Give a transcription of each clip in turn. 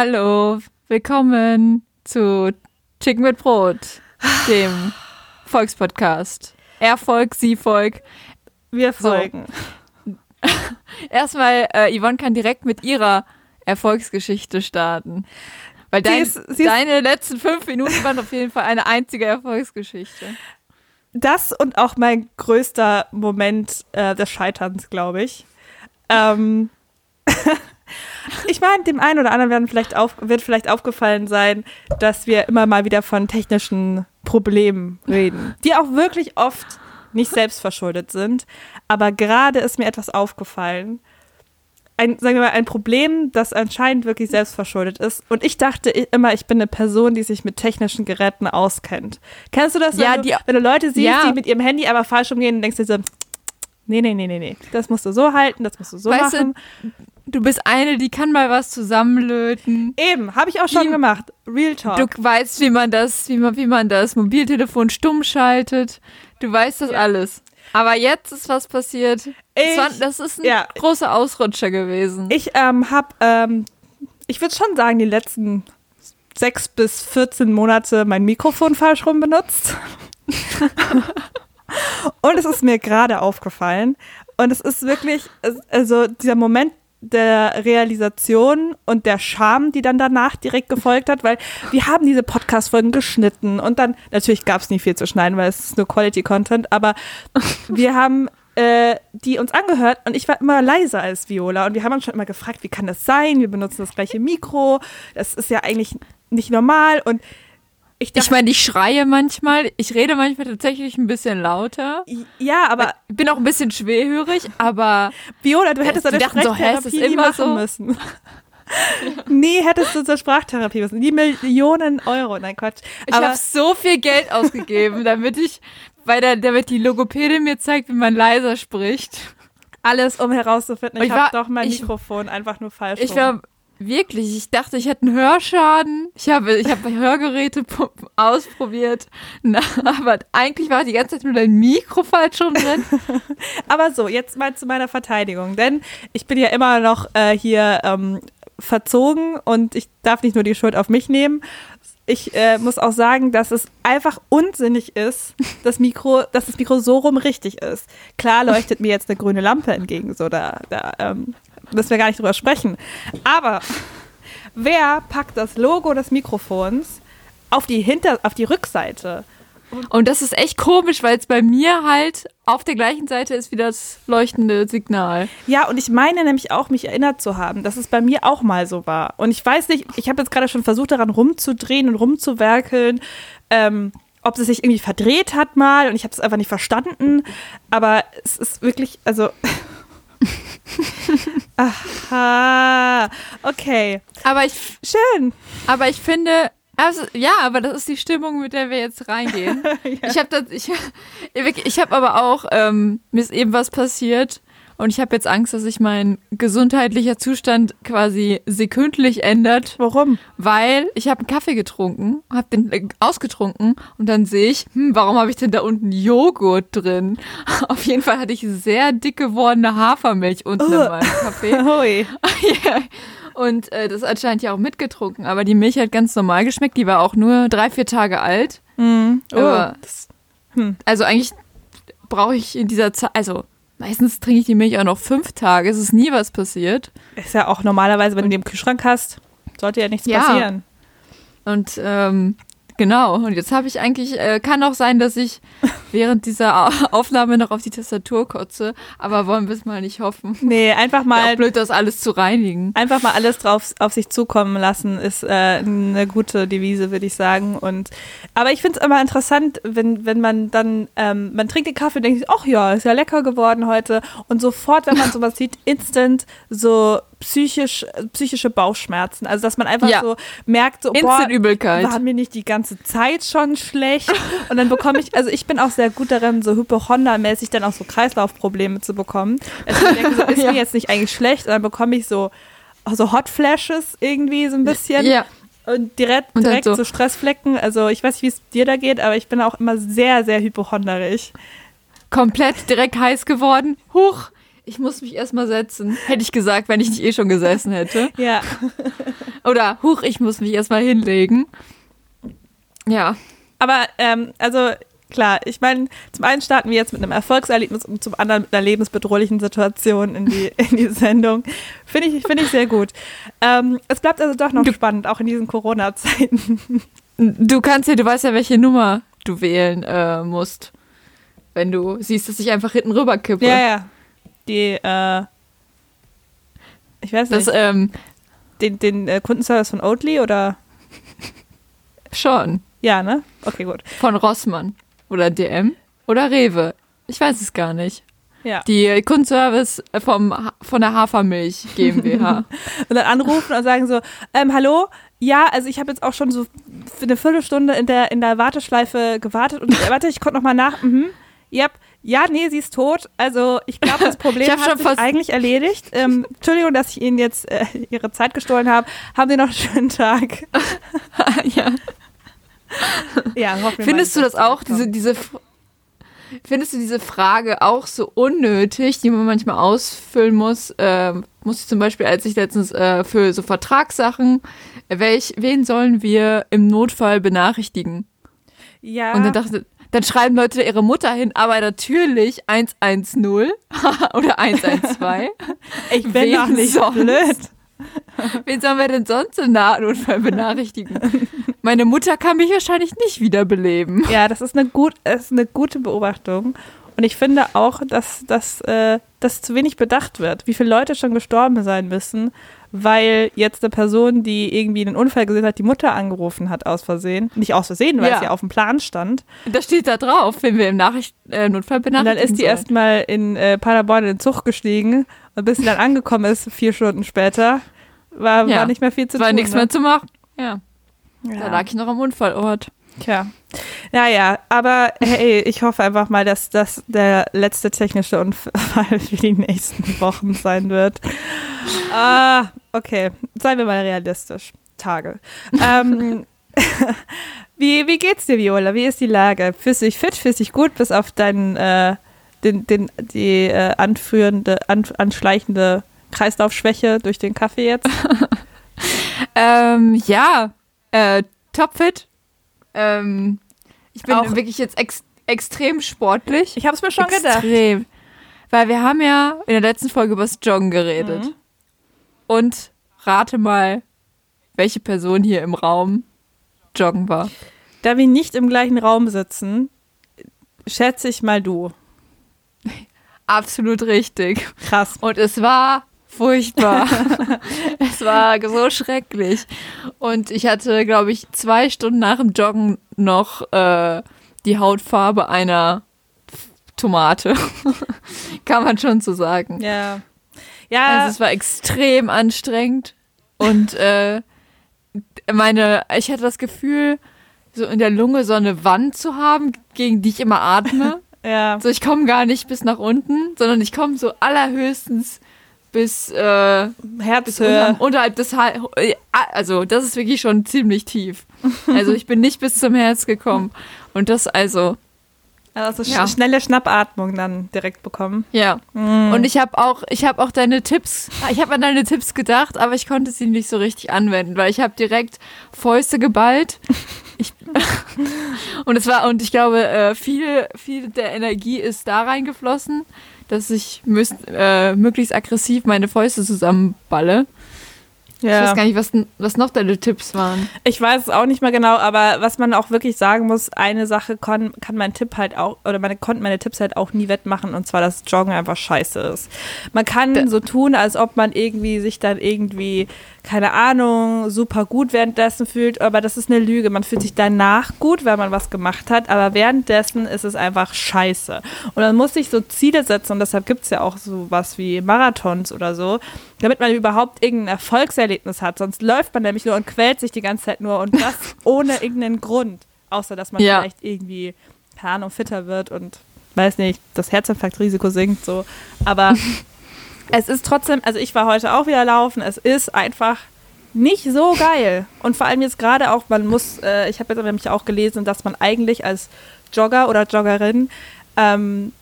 Hallo, willkommen zu Chicken mit Brot, dem Volkspodcast. Er folgt, sie folgt. Wir folgen. So. Erstmal, äh, Yvonne kann direkt mit ihrer Erfolgsgeschichte starten. Weil dein, ist, deine letzten fünf Minuten waren auf jeden Fall eine einzige Erfolgsgeschichte. Das und auch mein größter Moment äh, des Scheiterns, glaube ich. Ähm, ich meine, dem einen oder anderen werden vielleicht auf, wird vielleicht aufgefallen sein, dass wir immer mal wieder von technischen Problemen reden, die auch wirklich oft nicht selbstverschuldet sind. Aber gerade ist mir etwas aufgefallen. Ein, sagen wir mal, ein Problem, das anscheinend wirklich selbstverschuldet ist. Und ich dachte immer, ich bin eine Person, die sich mit technischen Geräten auskennt. Kennst du das, ja, wenn, du, die, wenn du Leute siehst, ja. die mit ihrem Handy aber falsch umgehen denkst dir so, nee, nee, nee, nee, nee, das musst du so halten, das musst du so weißt machen. Du, Du bist eine, die kann mal was zusammenlöten. Eben, habe ich auch schon die, gemacht. Real Talk. Du weißt, wie man das, wie man, wie man das Mobiltelefon stumm schaltet. Du weißt das ja. alles. Aber jetzt ist was passiert. Ich, das, war, das ist ein ja. großer Ausrutscher gewesen. Ich ähm, habe, ähm, ich würde schon sagen, die letzten sechs bis 14 Monate mein Mikrofon falsch rum benutzt. Und es ist mir gerade aufgefallen. Und es ist wirklich, also dieser Moment, der Realisation und der Scham, die dann danach direkt gefolgt hat, weil wir haben diese Podcast-Folgen geschnitten und dann, natürlich gab es nie viel zu schneiden, weil es ist nur Quality-Content, aber wir haben äh, die uns angehört und ich war immer leiser als Viola und wir haben uns schon immer gefragt, wie kann das sein? Wir benutzen das gleiche Mikro, das ist ja eigentlich nicht normal und ich, ich meine, ich schreie manchmal, ich rede manchmal tatsächlich ein bisschen lauter. Ja, aber ich bin auch ein bisschen schwerhörig, aber Viola, du hättest eine Sprachtherapie so, immer machen so? müssen. Nie hättest du zur Sprachtherapie müssen. Die Millionen Euro, nein Quatsch. Ich habe so viel Geld ausgegeben, damit ich, weil der, damit die Logopädin mir zeigt, wie man leiser spricht. Alles, um herauszufinden, ich, ich habe doch mein ich, Mikrofon einfach nur falsch. Ich war Wirklich, ich dachte, ich hätte einen Hörschaden. Ich habe ich hab Hörgeräte ausprobiert, Na, aber eigentlich war die ganze Zeit nur dein Mikro falsch rum drin. aber so, jetzt mal zu meiner Verteidigung, denn ich bin ja immer noch äh, hier ähm, verzogen und ich darf nicht nur die Schuld auf mich nehmen. Ich äh, muss auch sagen, dass es einfach unsinnig ist, das Mikro, dass das Mikro so rum richtig ist. Klar leuchtet mir jetzt eine grüne Lampe entgegen, so da, da ähm, müssen wir gar nicht drüber sprechen. Aber wer packt das Logo des Mikrofons auf die Hinter auf die Rückseite? Und das ist echt komisch, weil es bei mir halt auf der gleichen Seite ist wie das leuchtende Signal. Ja, und ich meine nämlich auch, mich erinnert zu haben, dass es bei mir auch mal so war. Und ich weiß nicht, ich habe jetzt gerade schon versucht, daran rumzudrehen und rumzuwerkeln, ähm, ob es sich irgendwie verdreht hat mal und ich habe es einfach nicht verstanden. Aber es ist wirklich, also Aha, okay. Aber ich. Schön. Aber ich finde, also, ja, aber das ist die Stimmung, mit der wir jetzt reingehen. ja. Ich habe ich, ich habe aber auch, ähm, mir ist eben was passiert und ich habe jetzt Angst, dass sich mein gesundheitlicher Zustand quasi sekündlich ändert. Warum? Weil ich habe einen Kaffee getrunken, habe den äh, ausgetrunken und dann sehe ich, hm, warum habe ich denn da unten Joghurt drin? Auf jeden Fall hatte ich sehr dick gewordene Hafermilch unten oh. in meinem Kaffee. Hui. Und äh, das anscheinend ja auch mitgetrunken. Aber die Milch hat ganz normal geschmeckt. Die war auch nur drei, vier Tage alt. Mm. Oh. Aber, das, hm. Also eigentlich brauche ich in dieser Zeit, also Meistens trinke ich die Milch auch noch fünf Tage. Es ist nie was passiert. Ist ja auch normalerweise, wenn du die im Kühlschrank hast, sollte ja nichts ja. passieren. Und ähm, Genau, und jetzt habe ich eigentlich, äh, kann auch sein, dass ich während dieser Aufnahme noch auf die Tastatur kotze, aber wollen wir es mal nicht hoffen. Nee, einfach mal. Blöd, das alles zu reinigen. Einfach mal alles drauf auf sich zukommen lassen, ist äh, eine gute Devise, würde ich sagen. Und aber ich finde es immer interessant, wenn, wenn man dann, ähm, man trinkt den Kaffee und denkt, ach ja, ist ja lecker geworden heute. Und sofort, wenn man sowas sieht, instant so psychisch, psychische Bauchschmerzen. Also, dass man einfach ja. so merkt, so, boah, Übelkeit. war mir nicht die ganze Zeit schon schlecht. Und dann bekomme ich, also ich bin auch sehr gut darin, so Hypochonda-mäßig dann auch so Kreislaufprobleme zu bekommen. Also ich denke, so, ist ja. mir jetzt nicht eigentlich schlecht. Und dann bekomme ich so, so Hot Flashes irgendwie so ein bisschen. Ja. Und direkt, direkt so. so Stressflecken. Also ich weiß nicht, wie es dir da geht, aber ich bin auch immer sehr, sehr hypochonderisch. Komplett direkt heiß geworden. Huch, ich muss mich erstmal setzen. Hätte ich gesagt, wenn ich nicht eh schon gesessen hätte. Ja. Oder, huch, ich muss mich erstmal hinlegen. Ja. Aber, ähm, also klar, ich meine, zum einen starten wir jetzt mit einem Erfolgserlebnis und zum anderen mit einer lebensbedrohlichen Situation in die, in die Sendung. Finde ich, finde ich sehr gut. Ähm, es bleibt also doch noch Du- spannend, auch in diesen Corona-Zeiten. Du kannst ja, du weißt ja, welche Nummer du wählen äh, musst. Wenn du siehst, dass ich einfach hinten rüber kippe. Ja, ja. Die, äh, ich weiß nicht, Das, ähm, den, den äh, Kundenservice von Oatly oder? schon. Ja, ne? Okay, gut. Von Rossmann. Oder DM. Oder Rewe. Ich weiß es gar nicht. Ja. Die Kundenservice vom, von der Hafermilch GmbH. Und dann anrufen und sagen so, ähm, hallo, ja, also ich habe jetzt auch schon so für eine Viertelstunde in der, in der Warteschleife gewartet und äh, warte, ich konnte noch mal nach. Mhm. Yep. Ja, nee, sie ist tot. Also ich glaube, das Problem Ich hat sich eigentlich erledigt. Ähm, Entschuldigung, dass ich Ihnen jetzt äh, Ihre Zeit gestohlen habe. Haben Sie noch einen schönen Tag. ja. Ja, Findest mal, du das auch, diese, diese, findest du diese Frage auch so unnötig, die man manchmal ausfüllen muss? Ähm, muss ich zum Beispiel, als ich letztens äh, für so Vertragssachen, welch, wen sollen wir im Notfall benachrichtigen? Ja, Und dann dachte dann schreiben Leute ihre Mutter hin, aber natürlich 110 oder 112. ich bin wen doch nicht sonst? blöd. Wen sollen wir denn sonst im Notfall benachrichtigen? Meine Mutter kann mich wahrscheinlich nicht wiederbeleben. Ja, das ist eine, gut, ist eine gute Beobachtung. Und ich finde auch, dass, dass, äh, dass zu wenig bedacht wird, wie viele Leute schon gestorben sein müssen, weil jetzt eine Person, die irgendwie einen Unfall gesehen hat, die Mutter angerufen hat aus Versehen. Nicht aus Versehen, weil Ja. es ja auf dem Plan stand. Das steht da drauf, wenn wir im Nachricht äh, Notfall Und benachrichtigen dann ist die erstmal in äh, Paderborn in den Zug gestiegen und bis sie dann angekommen ist, vier Stunden später, war, Ja. war nicht mehr viel zu war tun. nichts ne? mehr zu machen. Ja, Ja. da lag ich noch am Unfallort. Tja. Naja, aber hey, ich hoffe einfach mal, dass das der letzte technische Unfall für die nächsten Wochen sein wird. Ah, okay. Seien wir mal realistisch. Tage. Ähm, wie, wie geht's dir, Viola? Wie ist die Lage? Fühlst du dich fit? Fühlst du dich gut, bis auf deinen, äh, den, den, die äh, anführende, an, anschleichende Kreislaufschwäche durch den Kaffee jetzt? Ähm, ja, äh, topfit. Ähm, ich bin Auch- wirklich jetzt ex extrem sportlich. Ich habe es mir schon gedacht. extrem. Weil wir haben ja in der letzten Folge über das Joggen geredet. Mhm. Und rate mal, welche Person hier im Raum joggen war. Da wir nicht im gleichen Raum sitzen, schätze ich mal du. Absolut richtig. Krass. Und es war furchtbar. es war so schrecklich. Und ich hatte, glaube ich, zwei Stunden nach dem Joggen noch äh, die Hautfarbe einer Tomate. Kann man schon so sagen. Ja. Ja, Also es war extrem anstrengend. Und äh, meine, ich hatte das Gefühl, so in der Lunge so eine Wand zu haben, gegen die ich immer atme. ja. So, ich komme gar nicht bis nach unten, sondern ich komme so allerhöchstens bis, äh, unterm, unterhalb des Hals. Also, das ist wirklich schon ziemlich tief. Also, ich bin nicht bis zum Herz gekommen. Und das also, Also Ja. schnelle Schnappatmung dann direkt bekommen. ja. Und ich habe auch, ich habe auch deine Tipps, ich habe an deine Tipps gedacht, aber ich konnte sie nicht so richtig anwenden, weil ich habe direkt Fäuste geballt. Ich, und es war, und ich glaube, äh, viel, viel der Energie ist da reingeflossen, dass ich müsst, äh, möglichst aggressiv meine Fäuste zusammenballe. Ich weiß gar nicht, was, was noch deine Tipps waren. Ich weiß es auch nicht mehr genau, aber was man auch wirklich sagen muss, eine Sache kann, kann mein Tipp halt auch, oder meine konnten meine Tipps halt auch nie wettmachen, und zwar, dass Joggen einfach scheiße ist. Man kann so tun, als ob man irgendwie sich dann irgendwie, keine Ahnung, super gut währenddessen fühlt, aber das ist eine Lüge. Man fühlt sich danach gut, weil man was gemacht hat, aber währenddessen ist es einfach scheiße. Und man muss sich so Ziele setzen, und deshalb gibt es ja auch so was wie Marathons oder so, damit man überhaupt irgendein Erfolgserlebnis hat. Sonst läuft man nämlich nur und quält sich die ganze Zeit nur und das ohne irgendeinen Grund. Außer, dass man Ja. vielleicht irgendwie, keine Ahnung, fitter wird und, weiß nicht, das Herzinfarktrisiko sinkt so. Aber es ist trotzdem, also ich war heute auch wieder laufen, es ist einfach nicht so geil. Und vor allem jetzt gerade auch, man muss, äh, ich habe jetzt nämlich auch gelesen, dass man eigentlich als Jogger oder Joggerin ähm,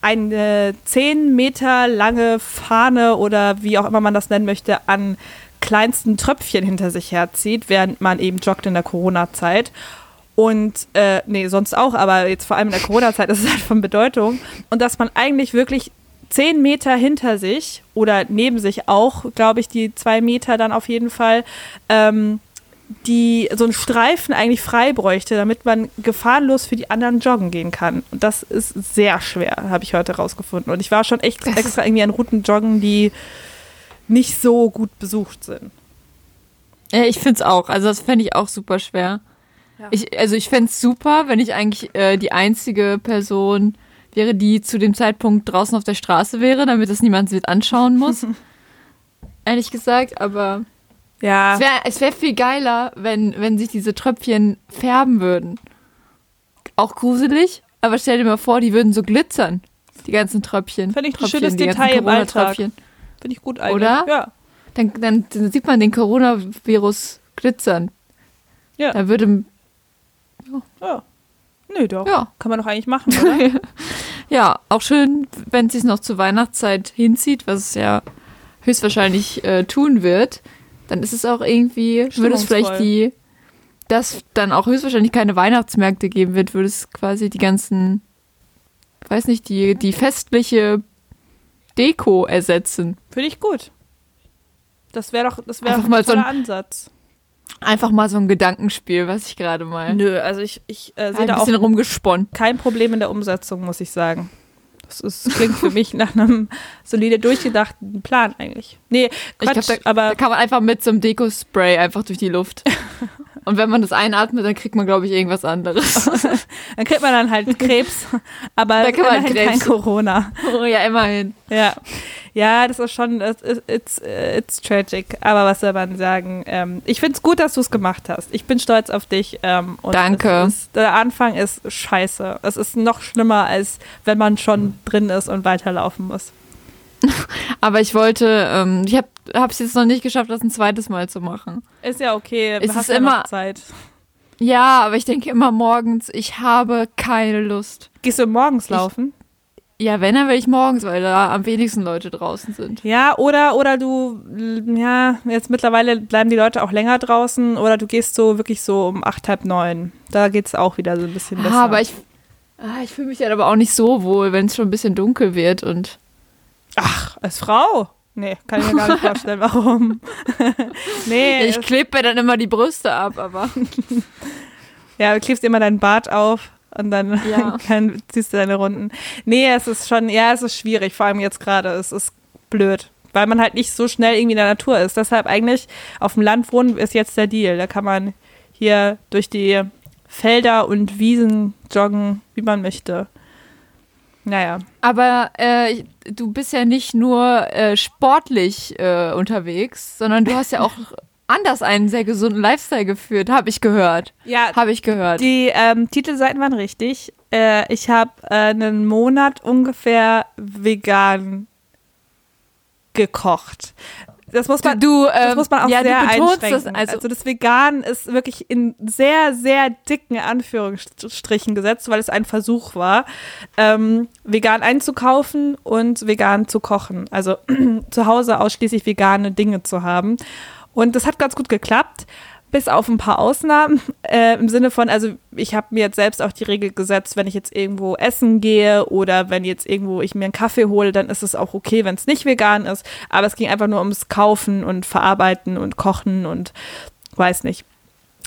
eine 10 Meter lange Fahne oder wie auch immer man das nennen möchte, an kleinsten Tröpfchen hinter sich herzieht, während man eben joggt in der Corona-Zeit. Und, äh, nee, sonst auch, aber jetzt vor allem in der Corona-Zeit ist es halt von Bedeutung. Und dass man eigentlich wirklich zehn Meter hinter sich oder neben sich auch, glaube ich, die zwei Meter dann auf jeden Fall, ähm, die so einen Streifen eigentlich frei bräuchte, damit man gefahrenlos für die anderen joggen gehen kann. Und das ist sehr schwer, habe ich heute rausgefunden. Und ich war schon echt extra irgendwie an Routen joggen, die nicht so gut besucht sind. Ja, ich finde es auch. Also das fände ich auch super schwer. Ja. Ich, also ich fände es super, wenn ich eigentlich äh, die einzige Person wäre, die zu dem Zeitpunkt draußen auf der Straße wäre, damit es niemand mit anschauen muss. Ehrlich gesagt, aber ja. Es wäre es wär viel geiler, wenn, wenn sich diese Tröpfchen färben würden. Auch gruselig, aber stell dir mal vor, die würden so glitzern. Die ganzen Tröpfchen. Finde ich ein Tröpfchen, schönes Detail im Alltag. Finde ich gut eigentlich. Oder? Ja. Dann, dann, dann sieht man den Coronavirus glitzern. Ja. Da würde. Ja. ja. Nö, doch. Ja. Kann man doch eigentlich machen, oder? ja, auch schön, wenn es sich noch zur Weihnachtszeit hinzieht, was es ja höchstwahrscheinlich äh, tun wird dann ist es auch irgendwie, würde es vielleicht die, dass dann auch höchstwahrscheinlich keine Weihnachtsmärkte geben wird, würde es quasi die ganzen, weiß nicht, die, die festliche Deko ersetzen. Finde ich gut. Das wäre doch, das wäre mal so ein Ansatz. Einfach mal so ein Gedankenspiel, was ich gerade mal. Nö, also ich, ich äh, sehe da auch rumgesponnen. kein Problem in der Umsetzung, muss ich sagen. Das, ist, klingt für mich nach einem solide durchgedachten Plan eigentlich. Nee, Quatsch, ich glaub, da, aber da kann man einfach mit so einem Deko-Spray einfach durch die Luft. Und wenn man das einatmet, dann kriegt man, glaube ich, irgendwas anderes. dann kriegt man dann halt Krebs, aber da kann man halt kein Corona. Oh ja, immerhin. Ja. Ja, das ist schon, it's, it's tragic. Aber was soll man sagen? Ähm, ich finde es gut, dass du es gemacht hast. Ich bin stolz auf dich. Ähm, Danke. Ist, der Anfang ist scheiße. Es ist noch schlimmer, als wenn man schon drin ist und weiterlaufen muss. Aber ich wollte, ähm, ich habe es jetzt noch nicht geschafft, das ein zweites Mal zu machen. Ist ja okay. Es ist ja immer Zeit. Ja, aber ich denke immer morgens, ich habe keine Lust. Gehst du morgens laufen? Ja, wenn, dann will ich morgens, weil da am wenigsten Leute draußen sind. Ja, oder, oder du, ja, jetzt mittlerweile bleiben die Leute auch länger draußen oder du gehst so wirklich so um acht, halb neun. Da geht es auch wieder so ein bisschen besser. Ah, aber ich, ah, ich fühle mich dann aber auch nicht so wohl, wenn es schon ein bisschen dunkel wird und. Ach, als Frau? Nee, kann ich mir gar nicht vorstellen, warum. nee. Ich klebe mir dann immer die Brüste ab, aber. ja, du klebst immer deinen Bart auf und dann, ja. dann ziehst du deine Runden. Nee, es ist schon, ja, es ist schwierig, vor allem jetzt gerade. Es ist blöd, weil man halt nicht so schnell irgendwie in der Natur ist. Deshalb eigentlich auf dem Land wohnen ist jetzt der Deal. Da kann man hier durch die Felder und Wiesen joggen, wie man möchte. Naja. Aber äh, du bist ja nicht nur äh, sportlich äh, unterwegs, sondern du hast ja auch anders einen sehr gesunden Lifestyle geführt, habe ich gehört. Ja, habe ich gehört. Die ähm, Titelseiten waren richtig. Äh, ich habe äh, einen Monat ungefähr vegan gekocht. Das muss man, du, ähm, das muss man auch ja, sehr einschränken. Das, also, also das Vegan ist wirklich in sehr, sehr dicken Anführungsstrichen gesetzt, weil es ein Versuch war, ähm, vegan einzukaufen und vegan zu kochen. Also zu Hause ausschließlich vegane Dinge zu haben. Und das hat ganz gut geklappt, bis auf ein paar Ausnahmen. Äh, Im Sinne von, also ich habe mir jetzt selbst auch die Regel gesetzt, wenn ich jetzt irgendwo essen gehe oder wenn jetzt irgendwo ich mir einen Kaffee hole, dann ist es auch okay, wenn es nicht vegan ist. Aber es ging einfach nur ums Kaufen und Verarbeiten und Kochen und weiß nicht.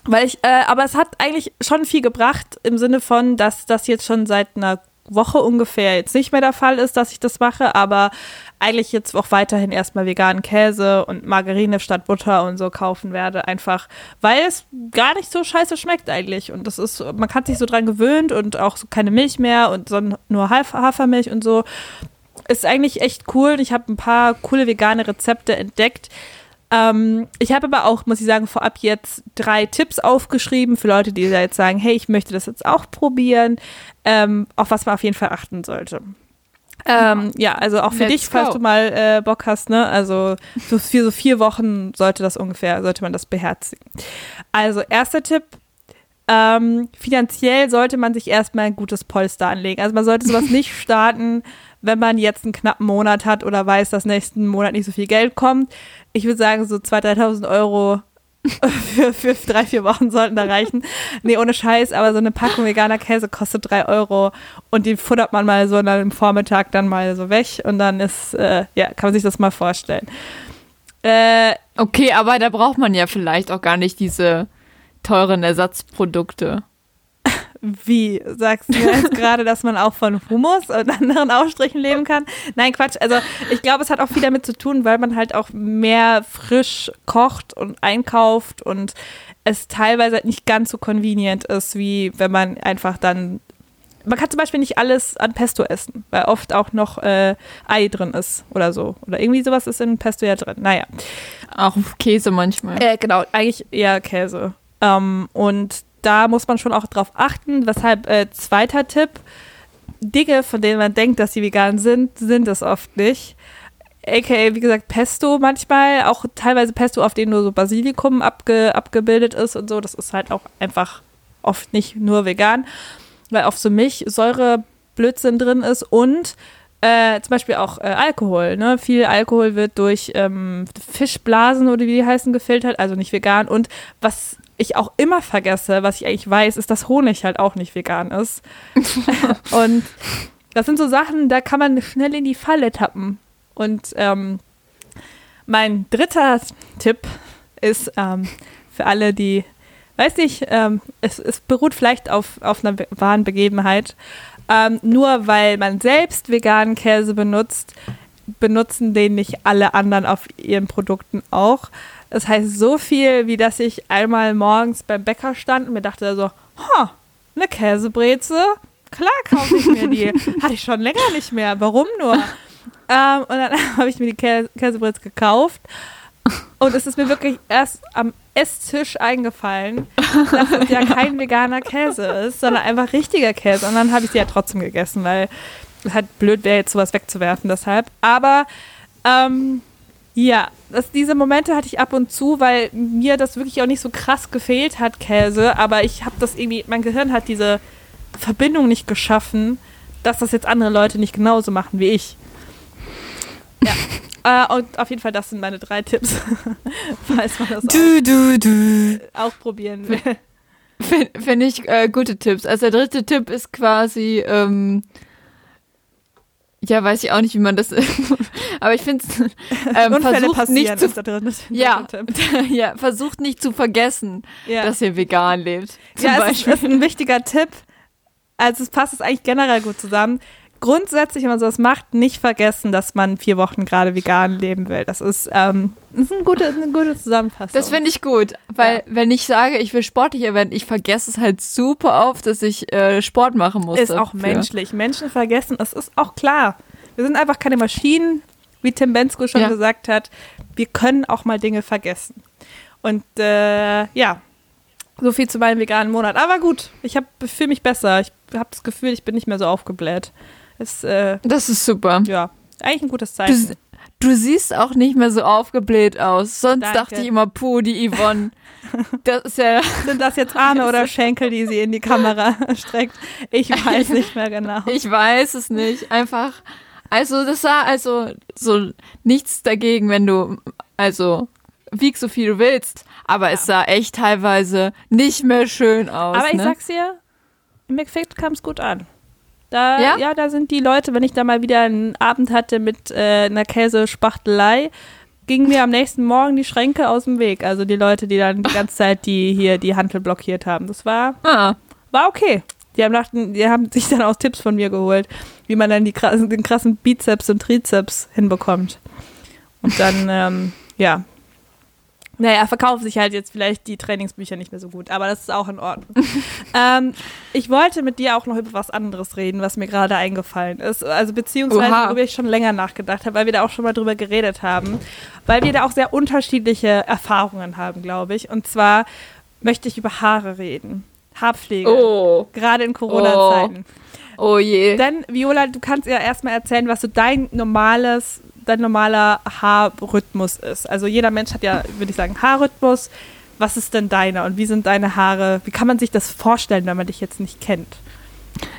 Weil ich, äh, aber es hat eigentlich schon viel gebracht im Sinne von, dass das jetzt schon seit einer Woche ungefähr jetzt nicht mehr der Fall ist, dass ich das mache, aber eigentlich jetzt auch weiterhin erstmal veganen Käse und Margarine statt Butter und so kaufen werde, einfach weil es gar nicht so scheiße schmeckt eigentlich und das ist, man hat sich so dran gewöhnt und auch so keine Milch mehr und sondern nur Hafermilch und so. Ist eigentlich echt cool. Ich habe ein paar coole vegane Rezepte entdeckt. Ähm, ich habe aber auch, muss ich sagen, vorab jetzt drei Tipps aufgeschrieben für Leute, die da jetzt sagen, hey, ich möchte das jetzt auch probieren, ähm, auf was man auf jeden Fall achten sollte. Ähm, ja, also auch für Let's dich, falls go. du mal äh, Bock hast, ne? Also so für so vier Wochen sollte das ungefähr, sollte man das beherzigen. Also, erster Tipp. Ähm, finanziell sollte man sich erstmal ein gutes Polster anlegen. Also man sollte sowas nicht starten, wenn man jetzt einen knappen Monat hat oder weiß, dass nächsten Monat nicht so viel Geld kommt. Ich würde sagen, so 2.000, 3.000 Euro für, für drei, vier Wochen sollten da reichen. Nee, ohne Scheiß, aber so eine Packung veganer Käse kostet drei Euro und die futtert man mal so dann im Vormittag dann mal so weg und dann ist, äh, ja, kann man sich das mal vorstellen. Äh, okay, aber da braucht man ja vielleicht auch gar nicht diese teuren Ersatzprodukte. Wie sagst du jetzt gerade, dass man auch von Hummus und anderen Aufstrichen leben kann? Nein, Quatsch. Also ich glaube, es hat auch viel damit zu tun, weil man halt auch mehr frisch kocht und einkauft und es teilweise nicht ganz so convenient ist, wie wenn man einfach dann. Man kann zum Beispiel nicht alles an Pesto essen, weil oft auch noch äh, Ei drin ist oder so. Oder irgendwie sowas ist in Pesto ja drin. Naja. Auch Käse manchmal. Äh, genau, eigentlich eher Käse. Ähm, und da muss man schon auch drauf achten. Weshalb äh, zweiter Tipp, Dinge, von denen man denkt, dass sie vegan sind, sind es oft nicht. AKA, wie gesagt, Pesto manchmal, auch teilweise Pesto, auf dem nur so Basilikum abge, abgebildet ist und so. Das ist halt auch einfach oft nicht nur vegan, weil oft so Milchsäure Blödsinn drin ist und äh, zum Beispiel auch äh, Alkohol. Ne? Viel Alkohol wird durch ähm, Fischblasen oder wie die heißen gefiltert, also nicht vegan. Und was ich auch immer vergesse, was ich eigentlich weiß, ist, dass Honig halt auch nicht vegan ist. und das sind so Sachen, da kann man schnell in die Falle tappen. Und ähm, mein dritter Tipp ist ähm, für alle, die, weiß nicht, ähm, es, es beruht vielleicht auf, auf einer wahren Begebenheit. Ähm, nur weil man selbst veganen Käse benutzt, benutzen den nicht alle anderen auf ihren Produkten auch. Das heißt so viel, wie dass ich einmal morgens beim Bäcker stand und mir dachte so, ha, eine Käsebreze? Klar kaufe ich mir die. Hatte ich schon länger nicht mehr. Warum nur? ähm, und dann habe ich mir die Kä Käsebreze gekauft. Und es ist mir wirklich erst am Esstisch eingefallen, dass es ja kein veganer Käse ist, sondern einfach richtiger Käse. Und dann habe ich sie ja trotzdem gegessen, weil es halt blöd wäre, jetzt sowas wegzuwerfen deshalb. Aber ähm, ja, das, diese Momente hatte ich ab und zu, weil mir das wirklich auch nicht so krass gefehlt hat, Käse. Aber ich habe das irgendwie, mein Gehirn hat diese Verbindung nicht geschaffen, dass das jetzt andere Leute nicht genauso machen wie ich. Ja. äh, und auf jeden Fall, das sind meine drei Tipps. Falls man das du, du, du. auch probieren will. Finde find ich äh, gute Tipps. Also der dritte Tipp ist quasi, ähm, ja, weiß ich auch nicht, wie man das. aber ich finde es. Ähm, versucht nicht zu, drin, ja, ja, versucht nicht zu vergessen, ja. dass ihr vegan lebt. ja, Beispiel. Es ist, ist ein wichtiger Tipp. Also es passt es eigentlich generell gut zusammen. Grundsätzlich, wenn man sowas macht, nicht vergessen, dass man vier Wochen gerade vegan leben will. Das ist, ähm, das ist eine, gute, eine gute Zusammenfassung. Das finde ich gut, weil ja. wenn ich sage, ich will sportlicher werden, ich vergesse es halt super oft, dass ich äh, Sport machen muss. Ist auch menschlich. Menschen vergessen, das ist auch klar. Wir sind einfach keine Maschinen, wie Tim Bensko schon ja. gesagt hat. Wir können auch mal Dinge vergessen. Und äh, ja, so viel zu meinem veganen Monat. Aber gut, ich fühle mich besser. Ich habe das Gefühl, ich bin nicht mehr so aufgebläht. Es, äh, das ist super. Ja, eigentlich ein gutes Zeichen. Du, du siehst auch nicht mehr so aufgebläht aus. Sonst Danke. dachte ich immer, puh, die Yvonne. Das ist ja. Sind das jetzt Arme oder Schenkel, die sie in die Kamera streckt? Ich weiß nicht mehr genau. Ich weiß es nicht. Einfach. Also, das sah also so nichts dagegen, wenn du, also, wiegst so viel du willst. Aber ja. es sah echt teilweise nicht mehr schön aus. Aber ich ne? sag's dir, im Endeffekt kam es gut an. Da, ja? ja? da sind die Leute, wenn ich da mal wieder einen Abend hatte mit äh, einer Käsespachtelei, gingen mir am nächsten Morgen die Schränke aus dem Weg. Also die Leute, die dann die ganze Zeit die hier die Handel blockiert haben. Das war, ah. war okay. Die haben, dachten, die haben sich dann auch Tipps von mir geholt, wie man dann die krassen, den krassen Bizeps und Trizeps hinbekommt. Und dann, ähm, ja, naja, verkaufen sich halt jetzt vielleicht die Trainingsbücher nicht mehr so gut, aber das ist auch in Ordnung. ähm, ich wollte mit dir auch noch über was anderes reden, was mir gerade eingefallen ist. Also beziehungsweise, Oha. worüber ich schon länger nachgedacht habe, weil wir da auch schon mal drüber geredet haben. Weil wir da auch sehr unterschiedliche Erfahrungen haben, glaube ich. Und zwar möchte ich über Haare reden. Haarpflege. Oh. Gerade in Corona-Zeiten. Oh. oh je. Denn, Viola, du kannst ja erstmal erzählen, was so dein normales dein normaler Haarrhythmus ist. Also jeder Mensch hat ja, würde ich sagen, Haarrhythmus. Was ist denn deiner und wie sind deine Haare? Wie kann man sich das vorstellen, wenn man dich jetzt nicht kennt?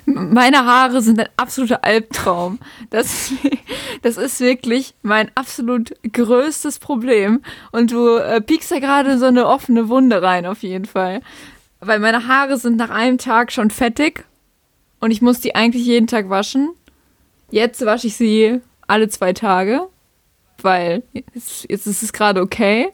Meine Haare sind ein absoluter Albtraum. Das, das ist wirklich mein absolut größtes Problem. Und du äh, piekst da gerade so eine offene Wunde rein, auf jeden Fall. Weil meine Haare sind nach einem Tag schon fettig und ich muss die eigentlich jeden Tag waschen. Jetzt wasche ich sie alle zwei Tage, weil jetzt, jetzt ist es gerade okay.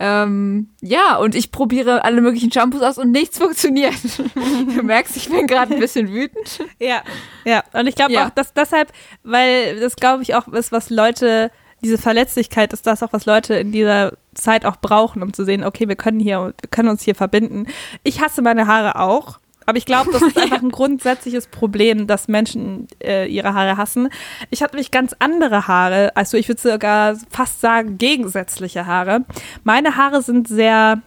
Ähm, ja, und ich probiere alle möglichen Shampoos aus und nichts funktioniert. du merkst, ich bin gerade ein bisschen wütend. Ja, ja. Und ich glaube Ja. auch, dass deshalb, weil das glaube ich auch ist, was Leute, diese Verletzlichkeit ist das auch, was Leute in dieser Zeit auch brauchen, um zu sehen, okay, wir können hier, wir können uns hier verbinden. Ich hasse meine Haare auch. Aber ich glaube, das ist einfach ein grundsätzliches Problem, dass Menschen äh, ihre Haare hassen. Ich habe nämlich ganz andere Haare, also ich würde sogar fast sagen gegensätzliche Haare. Meine Haare sind sehr,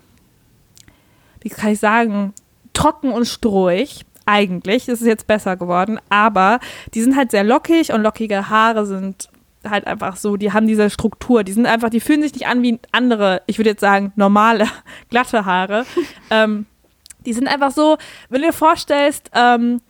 wie kann ich sagen, trocken und strohig. Eigentlich, das ist jetzt besser geworden, aber die sind halt sehr lockig und lockige Haare sind halt einfach so, die haben diese Struktur, die sind einfach, die fühlen sich nicht an wie andere, ich würde jetzt sagen, normale, glatte Haare. ähm, die sind einfach so, wenn du dir vorstellst, ähm,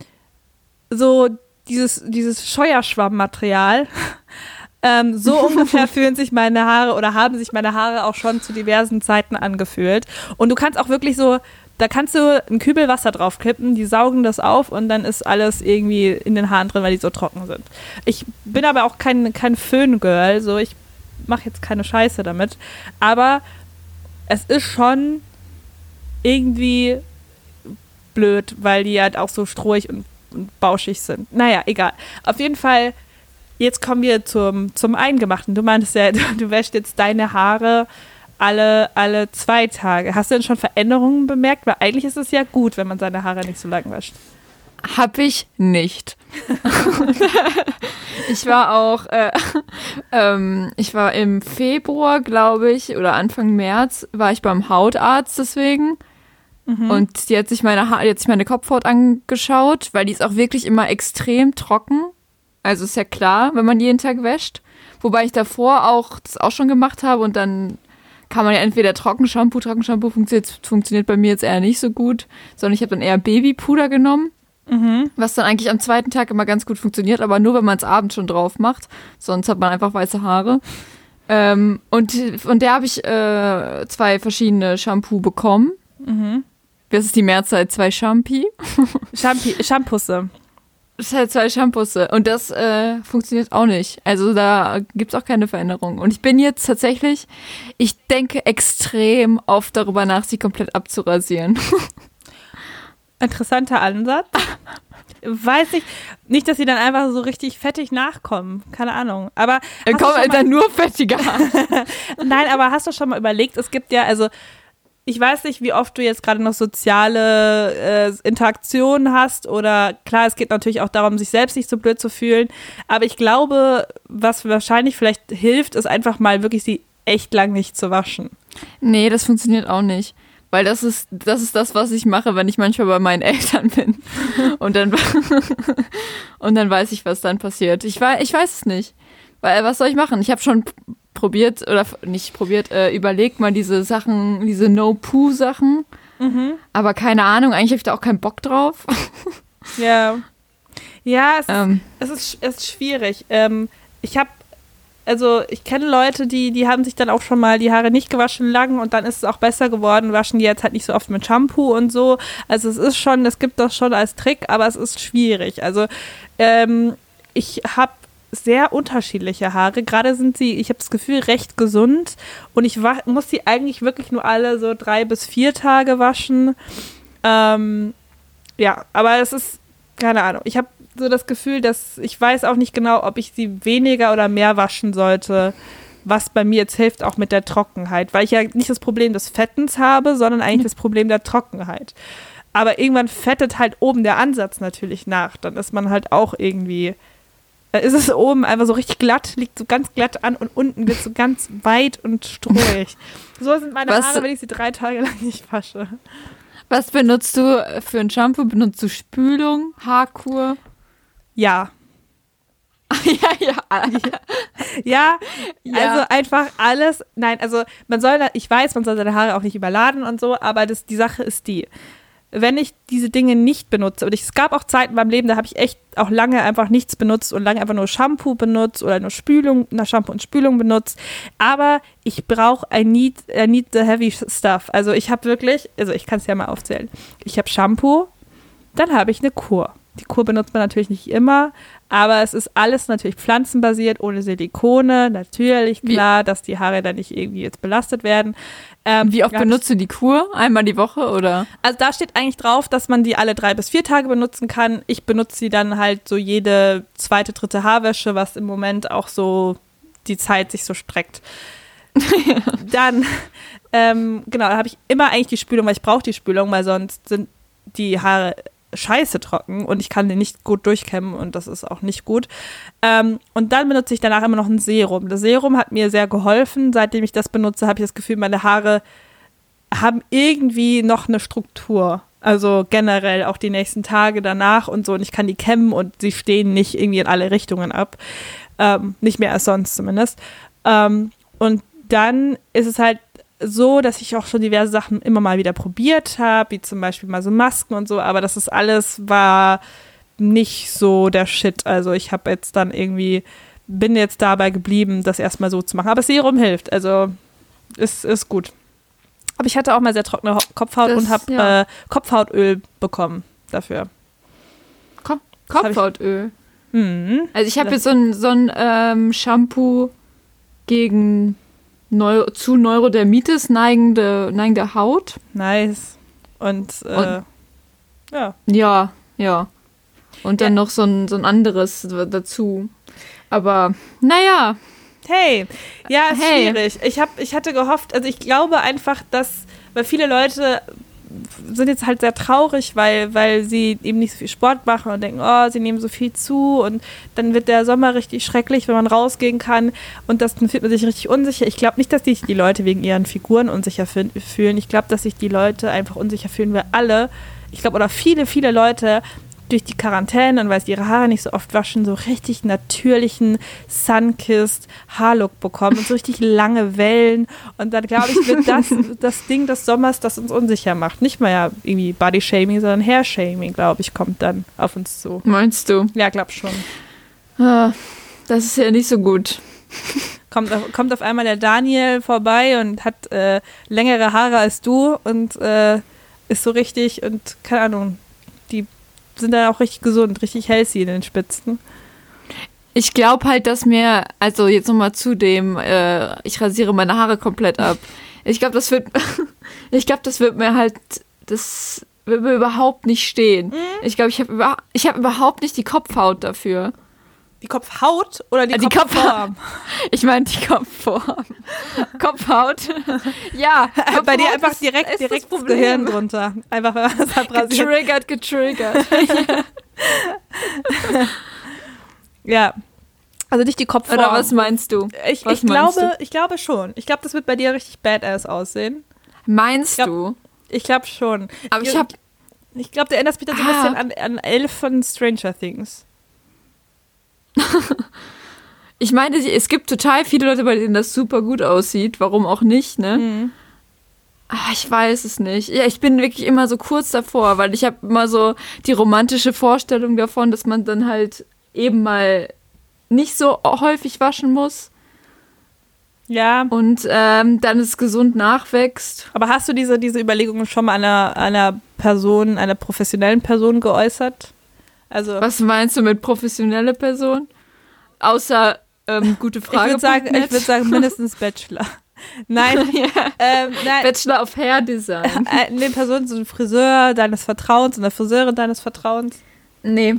so dieses, dieses Scheuerschwammmaterial, ähm, so ungefähr fühlen sich meine Haare oder haben sich meine Haare auch schon zu diversen Zeiten angefühlt. Und du kannst auch wirklich so, da kannst du einen Kübel Wasser draufkippen, die saugen das auf und dann ist alles irgendwie in den Haaren drin, weil die so trocken sind. Ich bin aber auch kein, kein Föhn-Girl, so ich mache jetzt keine Scheiße damit. Aber es ist schon irgendwie blöd, weil die halt auch so strohig und, und bauschig sind. Naja, egal. Auf jeden Fall, jetzt kommen wir zum, zum Eingemachten. Du meintest ja, du, du wäschst jetzt deine Haare alle, alle zwei Tage. Hast du denn schon Veränderungen bemerkt? Weil eigentlich ist es ja gut, wenn man seine Haare nicht so lang wäscht. Hab ich nicht. ich war auch, äh, ähm, ich war im Februar, glaube ich, oder Anfang März, war ich beim Hautarzt deswegen. Und die hat sich meine ha die hat sich meine Kopfhaut angeschaut, weil die ist auch wirklich immer extrem trocken. Also ist ja klar, wenn man jeden Tag wäscht. Wobei ich davor auch das auch schon gemacht habe und dann kann man ja entweder Trockenshampoo, Trockenshampoo funktioniert, funktioniert bei mir jetzt eher nicht so gut, sondern ich habe dann eher Babypuder genommen, was dann eigentlich am zweiten Tag immer ganz gut funktioniert, aber nur wenn man es abends schon drauf macht, sonst hat man einfach weiße Haare. Ähm, und von der habe ich äh, zwei verschiedene Shampoo bekommen. Das ist die Mehrzahl, zwei Shampoo. Shampoo, Shampoose. Das halt zwei Shampoos und das äh, funktioniert auch nicht. Also da gibt's auch keine Veränderung. Und ich bin jetzt tatsächlich, ich denke extrem oft darüber nach, sie komplett abzurasieren. Interessanter Ansatz. Weiß ich nicht, dass sie dann einfach so richtig fettig nachkommen. Keine Ahnung. Aber kommen schon halt dann nur fettige Haare. Nein, aber hast du schon mal überlegt, es gibt ja, also ich weiß nicht, wie oft du jetzt gerade noch soziale äh, Interaktionen hast oder klar, es geht natürlich auch darum, sich selbst nicht so blöd zu fühlen, aber ich glaube, was wahrscheinlich vielleicht hilft, ist einfach mal wirklich sie echt lang nicht zu waschen. Nee, das funktioniert auch nicht. Weil das ist, das ist das, was ich mache, wenn ich manchmal bei meinen Eltern bin. Und dann, und dann weiß ich, was dann passiert. Ich, ich weiß es nicht. Weil, was soll ich machen? Ich habe schon probiert, oder nicht probiert, äh, überlegt mal diese Sachen, diese No-Poo-Sachen. Aber keine Ahnung, eigentlich habe ich da auch keinen Bock drauf. Ja. Ja, es, ähm, es, ist, es ist schwierig. Ähm, ich habe, also ich kenne Leute, die, die haben sich dann auch schon mal die Haare nicht gewaschen lang und dann ist es auch besser geworden, waschen die jetzt halt nicht so oft mit Shampoo und so. Also es ist schon, es gibt das schon als Trick, aber es ist schwierig. Also ähm, ich habe sehr unterschiedliche Haare. Gerade sind sie, ich habe das Gefühl, recht gesund und ich muss sie eigentlich wirklich nur alle so drei bis vier Tage waschen. Ähm, ja, aber es ist, keine Ahnung. Ich habe so das Gefühl, dass ich weiß auch nicht genau, ob ich sie weniger oder mehr waschen sollte, was bei mir jetzt hilft, auch mit der Trockenheit, weil ich ja nicht das Problem des Fettens habe, sondern eigentlich das Problem der Trockenheit. Aber irgendwann fettet halt oben der Ansatz natürlich nach. Dann ist man halt auch irgendwie, da ist es oben einfach so richtig glatt, liegt so ganz glatt an und unten wird so ganz weit und strohig. So sind meine Was- Haare, wenn ich sie drei Tage lang nicht wasche. was benutzt du für ein Shampoo? Benutzt du Spülung, Haarkur? Ja. ja, ja. Ja, Ja. also einfach alles. Nein, also man soll, ich weiß, man soll seine Haare auch nicht überladen und so, aber das, die Sache ist die. Wenn ich diese Dinge nicht benutze, und ich, es gab auch Zeiten in meinem Leben, da habe ich echt auch lange einfach nichts benutzt und lange einfach nur Shampoo benutzt oder nur Spülung, na Shampoo und Spülung benutzt. Aber ich brauche, I need, I need the heavy stuff. Also ich habe wirklich, also ich kann es ja mal aufzählen. Ich habe Shampoo, dann habe ich eine Kur. Die Kur benutzt man natürlich nicht immer, aber es ist alles natürlich pflanzenbasiert, ohne Silikone. Natürlich klar, Wie? dass die Haare dann nicht irgendwie jetzt belastet werden. Ähm, Wie oft benutzt du die Kur? Einmal die Woche oder? Also da steht eigentlich drauf, dass man die alle drei bis vier Tage benutzen kann. Ich benutze sie dann halt so jede zweite, dritte Haarwäsche, was im Moment auch so die Zeit sich so streckt. dann, ähm, genau, da habe ich immer eigentlich die Spülung, weil ich brauche die Spülung, weil sonst sind die Haare scheiße trocken und ich kann den nicht gut durchkämmen und das ist auch nicht gut. Ähm, und dann benutze ich danach immer noch ein Serum. Das Serum hat mir sehr geholfen. Seitdem ich das benutze, habe ich das Gefühl, meine Haare haben irgendwie noch eine Struktur. Also generell auch die nächsten Tage danach und so. Und ich kann die kämmen und sie stehen nicht irgendwie in alle Richtungen ab. Ähm, nicht mehr als sonst zumindest. Ähm, und dann ist es halt so, dass ich auch schon diverse Sachen immer mal wieder probiert habe, wie zum Beispiel mal so Masken und so, aber das ist alles war nicht so der Shit. Also ich habe jetzt dann irgendwie, bin jetzt dabei geblieben, das erstmal so zu machen. Aber Serum hilft, also ist, ist gut. Aber ich hatte auch mal sehr trockene Kopfhaut das, und habe ja. äh, Kopfhautöl bekommen dafür. Kop Kopfhautöl? Mhm. Also ich habe jetzt so ein, so ein ähm, Shampoo gegen Neu zu Neurodermitis neigende, neigende Haut. Nice. Und, äh, Und ja. Ja, ja. Und dann ja. noch so ein, so ein anderes dazu. Aber naja. Hey, ja, ist hey. schwierig. Ich, hab, ich hatte gehofft, also ich glaube einfach, dass, weil viele Leute sind jetzt halt sehr traurig, weil, weil sie eben nicht so viel Sport machen und denken, oh, sie nehmen so viel zu und dann wird der Sommer richtig schrecklich, wenn man rausgehen kann und das, dann fühlt man sich richtig unsicher. Ich glaube nicht, dass sich die Leute wegen ihren Figuren unsicher fühlen. Ich glaube, dass sich die Leute einfach unsicher fühlen, weil alle, ich glaube, oder viele, viele Leute durch die Quarantäne und weil sie ihre Haare nicht so oft waschen, so richtig natürlichen Sunkissed Haarlook bekommen und so richtig lange Wellen. Und dann, glaube ich, wird das das Ding des Sommers, das uns unsicher macht. Nicht mal ja irgendwie Body-Shaming, sondern Hair-Shaming, glaube ich, kommt dann auf uns zu. Meinst du? Ja, glaub schon. Ah, das ist ja nicht so gut. Kommt, kommt auf einmal der Daniel vorbei und hat äh, längere Haare als du und äh, ist so richtig und keine Ahnung, sind dann auch richtig gesund, richtig healthy in den Spitzen. Ich glaube halt, dass mir, also jetzt nochmal zu dem, äh, ich rasiere meine Haare komplett ab. Ich glaube, das wird, ich glaube, das wird mir halt, das wird mir überhaupt nicht stehen. Mhm. Ich glaube, ich habe über, ich hab überhaupt nicht die Kopfhaut dafür. Die Kopfhaut oder die, die Kopfform? ich meine die Kopfform. Kopfhaut. ja. Kopfhaut Bei dir einfach direkt, ist, direkt das Gehirn drunter. Einfach das abrasiert. Getriggert, getriggert. ja. Also nicht die Kopfform. Oder was meinst du? Ich, ich glaube, du? ich glaube schon. Ich glaube, das wird bei dir richtig badass aussehen. Meinst ich glaub, du? Ich glaube schon. Aber ich, ich habe ich glaube, der erinnert mich da so ein ah. bisschen an, an Elf von Stranger Things. ich meine, es gibt total viele Leute, bei denen das super gut aussieht. Warum auch nicht, ne? Mhm. Ach, ich weiß es nicht. Ja, ich bin wirklich immer so kurz davor, weil ich habe immer so die romantische Vorstellung davon, dass man dann halt eben mal nicht so häufig waschen muss. Ja. Und ähm, dann es gesund nachwächst. Aber hast du diese, diese Überlegungen schon mal einer, einer Person, einer professionellen Person geäußert? Also Was meinst du mit professionelle Person? Außer ähm, gute Frage. Ich würde sagen, würd sagen, mindestens Bachelor. Nein, ja. ähm, nein. Bachelor of Hair Design. Äh, nee, Person, so ein Friseur deines Vertrauens, eine Friseurin deines Vertrauens. Nee.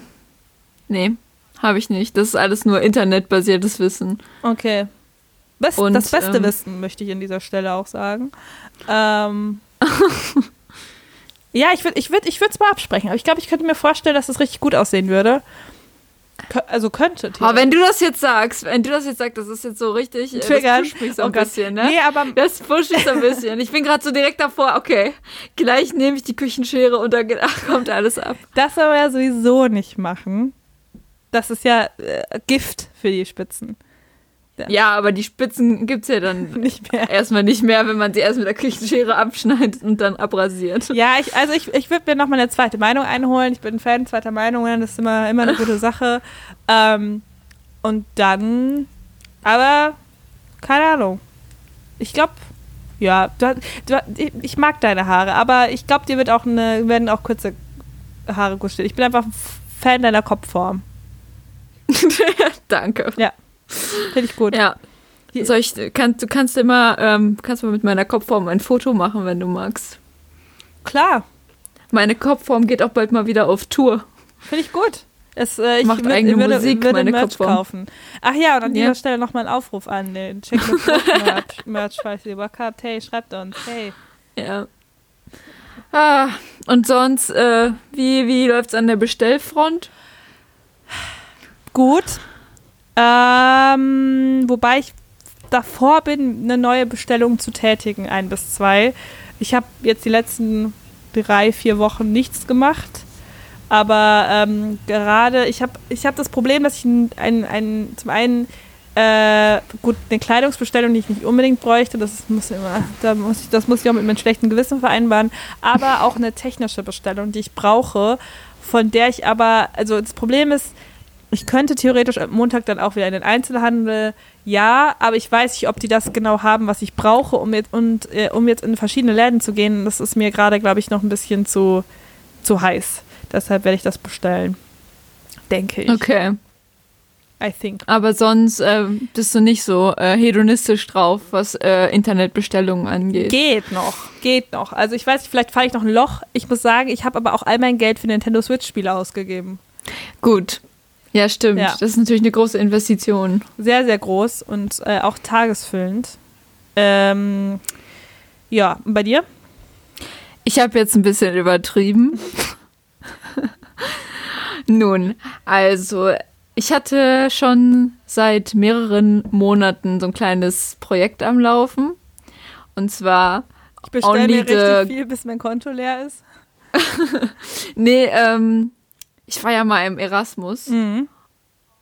Nee, habe ich nicht. Das ist alles nur internetbasiertes Wissen. Okay. Best, Und, das beste ähm, Wissen möchte ich an dieser Stelle auch sagen. Ähm, Ja, ich würde ich würd, ich es mal absprechen, aber ich glaube, ich könnte mir vorstellen, dass es das richtig gut aussehen würde. Also könnte. Aber wenn du das jetzt sagst, wenn du das jetzt sagst, das ist jetzt so richtig. Triggern. Das mich so ein oh bisschen, ne? Nee, aber. Das pusht mich so ein bisschen. Ich bin gerade so direkt davor, okay, gleich nehme ich die Küchenschere und dann ach, kommt alles ab. Das soll man ja sowieso nicht machen. Das ist ja äh, Gift für die Spitzen. Ja, aber die Spitzen gibt's ja dann Nicht mehr. erstmal nicht mehr, wenn man sie erst mit der Küchenschere abschneidet und dann abrasiert. Ja, ich, also ich, ich würde mir nochmal eine zweite Meinung einholen. Ich bin ein Fan zweiter Meinungen, das ist immer, immer eine gute Sache. Ähm, und dann, aber keine Ahnung. Ich glaube, ja, du, du, ich mag deine Haare, aber ich glaube, dir wird auch eine, werden auch kurze Haare gut stehen. Ich bin einfach Fan deiner Kopfform. Danke. Finde ich gut. Ja. Soll ich, kann, du kannst immer, ähm, kannst mal mit meiner Kopfform ein Foto machen, wenn du magst. Klar, Meine Kopfform geht auch bald mal wieder auf Tour. finde ich gut. Es, äh, ich Macht würd- eigene würde, Musik, würde meine Merch Kopfform. kaufen. Ach ja, und an Ja. dieser Stelle nochmal einen Aufruf an den Chick Merch, Merch, falls ihr Bock habt. Hey, schreibt uns. Hey. Ja. Ah, und sonst, äh, wie, wie läuft's an der Bestellfront? Gut. Ähm, wobei ich davor bin, eine neue Bestellung zu tätigen, ein bis zwei. Ich habe jetzt die letzten drei, vier Wochen nichts gemacht. Aber ähm, gerade, ich habe ich hab das Problem, dass ich ein, ein, ein, zum einen äh, gut, eine Kleidungsbestellung, die ich nicht unbedingt bräuchte, das muss immer, da muss ich, das muss ich auch mit meinem schlechten Gewissen vereinbaren, aber auch eine technische Bestellung, die ich brauche, von der ich aber, also das Problem ist, ich könnte theoretisch am Montag dann auch wieder in den Einzelhandel, ja, aber ich weiß nicht, ob die das genau haben, was ich brauche, um jetzt, und, äh, um jetzt in verschiedene Läden zu gehen. Das ist mir gerade, glaube ich, noch ein bisschen zu, zu heiß. Deshalb werde ich das bestellen. Denke ich. Okay. I think. Aber sonst äh, bist du nicht so äh, hedonistisch drauf, was äh, Internetbestellungen angeht. Geht noch, geht noch. Also ich weiß nicht, vielleicht fahre ich noch ein Loch. Ich muss sagen, ich habe aber auch all mein Geld für Nintendo Switch-Spiele ausgegeben. Gut. Ja, stimmt. Ja. Das ist natürlich eine große Investition. Sehr, sehr groß und äh, auch tagesfüllend. Ähm, ja, und bei dir? Ich habe jetzt ein bisschen übertrieben. Nun, also ich hatte schon seit mehreren Monaten so ein kleines Projekt am Laufen. Und zwar, Ich bestelle mir richtig viel, bis mein Konto leer ist. nee, ähm, ich war ja mal im Erasmus. Mhm.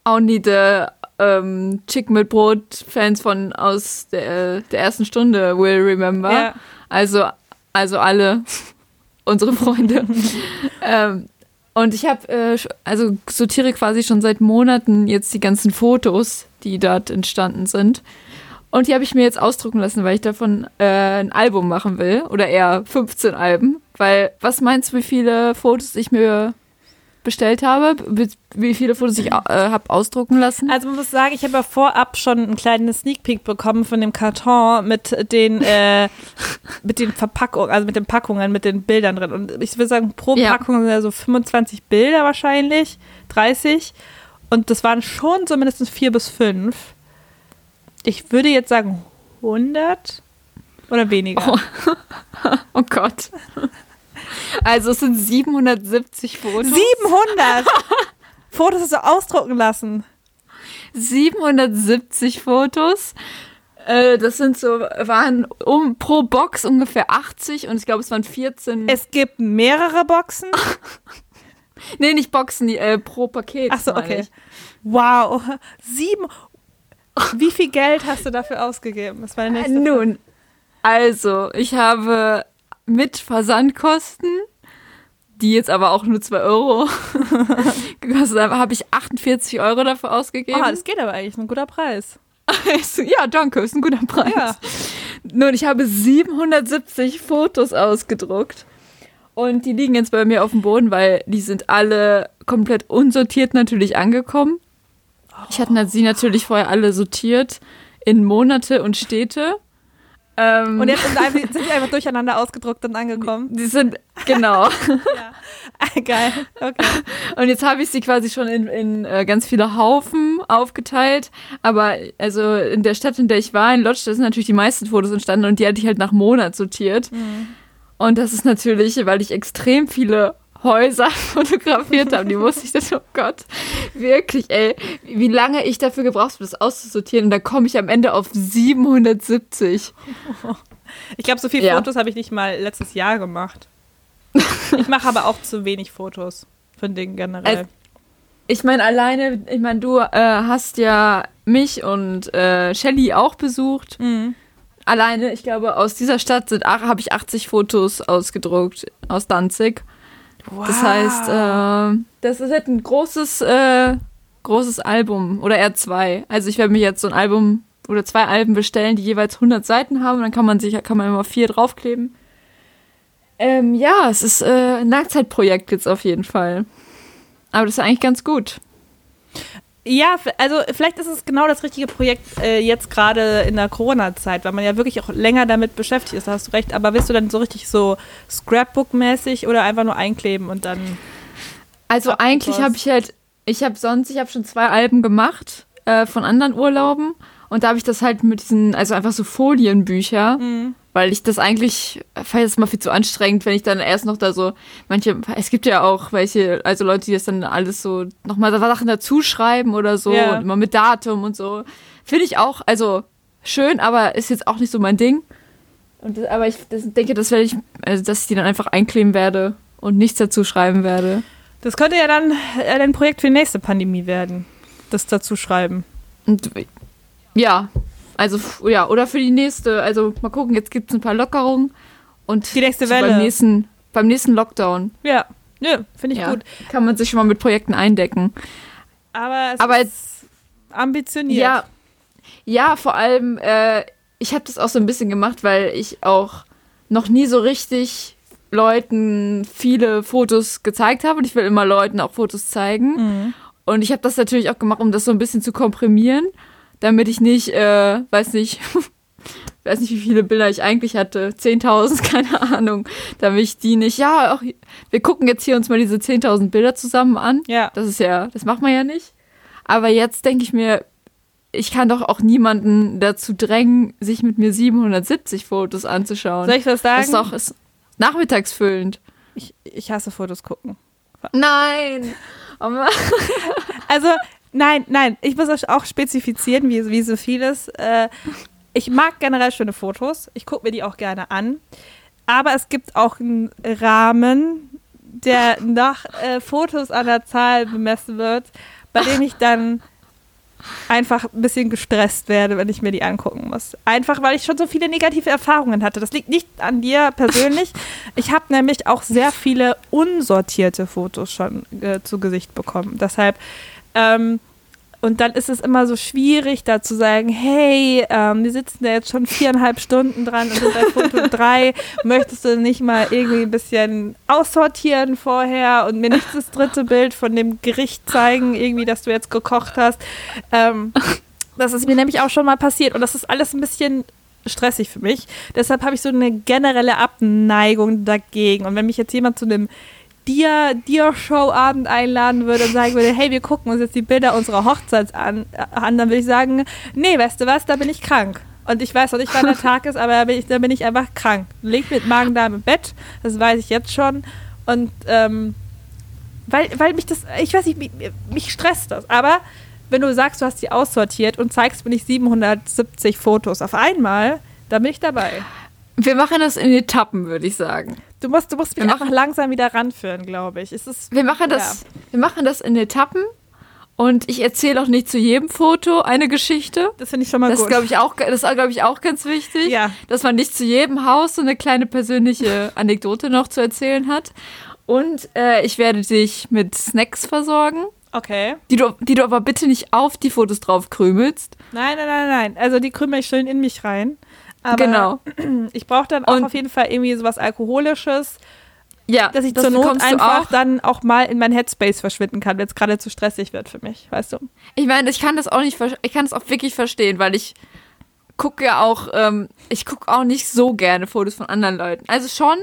Only the ähm, Chick mit Brot Fans von aus der, der ersten Stunde will remember. Ja. Also, also alle unsere Freunde. ähm, und ich habe, äh, also sortiere quasi schon seit Monaten jetzt die ganzen Fotos, die dort entstanden sind. Und die habe ich mir jetzt ausdrucken lassen, weil ich davon äh, ein Album machen will. Oder eher 15 Alben. Weil, was meinst du, wie viele Fotos ich mir bestellt habe? Wie- viele Fotos ich äh, habe ausdrucken lassen? Also man muss sagen, ich habe ja vorab schon einen kleinen Sneak Peek bekommen von dem Karton mit den äh, mit den Verpackungen, also mit den Packungen, mit den Bildern drin. Und ich würde sagen, pro Ja. Packung sind ja so 25 Bilder wahrscheinlich, 30. Und das waren schon so mindestens vier bis fünf. Ich würde jetzt sagen 100 oder weniger. Oh. Oh Gott. Also es sind 770 Fotos. 700 Fotos hast du ausdrucken lassen. 770 Fotos. Äh, das sind so, waren um pro Box ungefähr 80 und ich glaube, es waren 14. Es gibt mehrere Boxen. nee, nicht Boxen, die, äh, pro Paket. Ach so, meine okay. ich. Wow. Sieben. Wie viel Geld hast du dafür ausgegeben? Das war der nächste. Äh, Nun, also, ich habe mit Versandkosten, die jetzt aber auch nur 2 Euro gekostet haben, habe ich 48 Euro dafür ausgegeben. Oh, das geht aber eigentlich. Ein guter Preis. Ja, danke, ist ein guter Preis. Ja. Nun, ich habe 770 Fotos ausgedruckt. Und die liegen jetzt bei mir auf dem Boden, weil die sind alle komplett unsortiert natürlich angekommen. Ich hatte sie natürlich vorher alle sortiert in Monate und Städte. Ähm, Und jetzt sind, einfach, sind die einfach durcheinander ausgedruckt und angekommen. die sind, genau. Ah, Geil. Okay. Und jetzt habe ich sie quasi schon in, in äh, ganz viele Haufen aufgeteilt. Aber also in der Stadt, in der ich war, in Lodz, da sind natürlich die meisten Fotos entstanden und die hatte ich halt nach Monat sortiert. Und das ist natürlich, weil ich extrem viele Häuser fotografiert habe. Die musste ich das, oh Gott, wirklich, ey, wie lange ich dafür gebraucht habe, das auszusortieren. Und da komme ich am Ende auf 770. Ich glaube, so viele Ja. Fotos habe ich nicht mal letztes Jahr gemacht. Ich mache aber auch zu wenig Fotos von Dingen generell. Also, Ich meine, alleine, ich meine, du äh, hast ja mich und äh, Shelly auch besucht. Mhm. Alleine, ich glaube, aus dieser Stadt sind habe ich 80 Fotos ausgedruckt aus Danzig. Wow. Das heißt, äh, das ist halt ein großes, äh, großes Album oder eher zwei. Also ich werde mir jetzt so ein Album oder zwei Alben bestellen, die jeweils 100 Seiten haben. Dann kann man sich, kann man immer vier draufkleben. Ähm, ja, es ist äh, ein Langzeitprojekt jetzt auf jeden Fall. Aber das ist eigentlich ganz gut. Ja, also vielleicht ist es genau das richtige Projekt äh, jetzt gerade in der Corona-Zeit, weil man ja wirklich auch länger damit beschäftigt ist, da hast du recht. Aber willst du dann so richtig so Scrapbook-mäßig oder einfach nur einkleben und dann. Also eigentlich habe ich halt, ich habe sonst, ich habe schon zwei Alben gemacht äh, von anderen Urlauben und da habe ich das halt mit diesen, also einfach so Folienbücher, weil ich das eigentlich, fand das mal viel zu anstrengend, wenn ich dann erst noch da so, manche, es gibt ja auch welche, also Leute, die das dann alles so nochmal Sachen dazu schreiben oder so Ja. und immer mit Datum und so. Finde ich auch, also schön, aber ist jetzt auch nicht so mein Ding. Und das, aber ich das, denke, das werde ich, also dass ich die dann einfach einkleben werde und nichts dazu schreiben werde. Das könnte ja dann äh, ein Projekt für die nächste Pandemie werden. Das dazu schreiben. Und ja, also ja, oder für die nächste, also mal gucken, jetzt gibt es ein paar Lockerungen und Die nächste Welle. beim nächsten, beim nächsten Lockdown Ja, ja finde ich ja, gut. kann man sich schon mal mit Projekten eindecken. Aber es Aber ist ambitioniert. Ja, ja, vor allem, äh, ich habe das auch so ein bisschen gemacht, weil ich auch noch nie so richtig Leuten viele Fotos gezeigt habe und ich will immer Leuten auch Fotos zeigen. Mhm. Und ich habe das natürlich auch gemacht, um das so ein bisschen zu komprimieren, damit ich nicht, äh, weiß nicht, weiß nicht, wie viele Bilder ich eigentlich hatte, 10.000, keine Ahnung, damit ich die nicht, ja, auch, wir gucken jetzt hier uns mal diese 10.000 Bilder zusammen an. Ja. Das ist ja, das macht man ja nicht. Aber jetzt denke ich mir, ich kann doch auch niemanden dazu drängen, sich mit mir 770 Fotos anzuschauen. Soll ich was sagen? das ist doch ist nachmittagsfüllend. ich, ich hasse Fotos gucken. Nein! Oh. Also, nein, nein, ich muss auch spezifizieren, wie, wie so vieles. Äh, ich mag generell schöne Fotos. Ich gucke mir die auch gerne an. Aber es gibt auch einen Rahmen, der nach äh, Fotos an der Zahl bemessen wird, bei dem ich dann einfach ein bisschen gestresst werde, wenn ich mir die angucken muss. Einfach, weil ich schon so viele negative Erfahrungen hatte. Das liegt nicht an dir persönlich. Ich habe nämlich auch sehr viele unsortierte Fotos schon äh, zu Gesicht bekommen. Deshalb, ähm, und dann ist es immer so schwierig, da zu sagen, hey, ähm, wir sitzen da jetzt schon viereinhalb Stunden dran und sind bei Foto drei. Möchtest du nicht mal irgendwie ein bisschen aussortieren vorher und mir nicht das dritte Bild von dem Gericht zeigen, irgendwie, das du jetzt gekocht hast? Ähm, das ist mir nämlich auch schon mal passiert und das ist alles ein bisschen stressig für mich. Deshalb habe ich so eine generelle Abneigung dagegen. Und wenn mich jetzt jemand zu einem Dia, Dia-Show-Abend einladen würde und sagen würde, hey, wir gucken uns jetzt die Bilder unserer Hochzeit an, äh, an dann würde ich sagen, nee, weißt du was, da bin ich krank. Und ich weiß noch nicht, wann der Tag ist, aber da bin ich, da bin ich einfach krank. Leg mit Magen-Darm im Bett, das weiß ich jetzt schon. Und ähm, weil, weil mich das, ich weiß nicht, mich, mich stresst das. Aber wenn du sagst, du hast die aussortiert und zeigst mir nicht 770 Fotos auf einmal, dann bin ich dabei. Wir machen das in Etappen, würde ich sagen. Du musst, du musst mich Wir einfach langsam wieder ranführen, glaube ich. Es ist, Wir machen das, wir machen das in Etappen und ich erzähle auch nicht zu jedem Foto eine Geschichte. das finde ich schon mal Das gut. glaube ich auch, das ist glaube ich auch ganz wichtig, Ja. dass man nicht zu jedem Haus so eine kleine persönliche Anekdote noch zu erzählen hat. Und äh, ich werde dich mit Snacks versorgen, okay. die du, die du aber bitte nicht auf die Fotos drauf krümelst. Nein, nein, nein, nein. Also die krümel ich schön in mich rein. Aber genau. ich brauche dann auch Und- auf jeden Fall irgendwie sowas Alkoholisches, Ja, dass ich das zur Not einfach dann auch mal in mein Headspace verschwinden kann, wenn es gerade zu stressig wird für mich, weißt du? Ich meine, ich kann das auch nicht, ich kann das auch wirklich verstehen, weil ich gucke ja auch, ähm, ich gucke auch nicht so gerne Fotos von anderen Leuten. Also schon,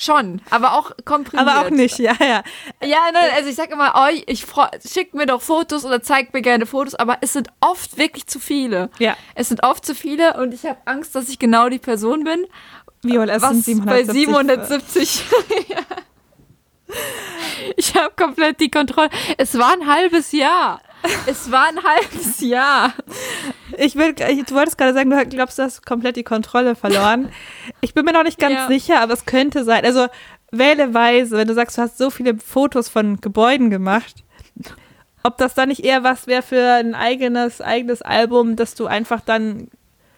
schon, aber auch komprimiert. Aber auch nicht, ja, ja. Ja, nein, also ich sag immer, euch, ich schickt mir doch Fotos oder zeigt mir gerne Fotos, aber es sind oft wirklich zu viele. Ja. Es sind oft zu viele und ich habe Angst, dass ich genau die Person bin, Viola, es was sind bei 770. 770. Ja. Ich habe komplett die Kontrolle. Es war ein halbes Jahr. Es war ein halbes Jahr. Ich will, du wolltest gerade sagen, du glaubst, du hast komplett die Kontrolle verloren. Ich bin mir noch nicht ganz Ja. sicher, aber es könnte sein. Also wähleweise, wenn du sagst, du hast so viele Fotos von Gebäuden gemacht, ob das dann nicht eher was wäre für ein eigenes, eigenes Album, dass du einfach dann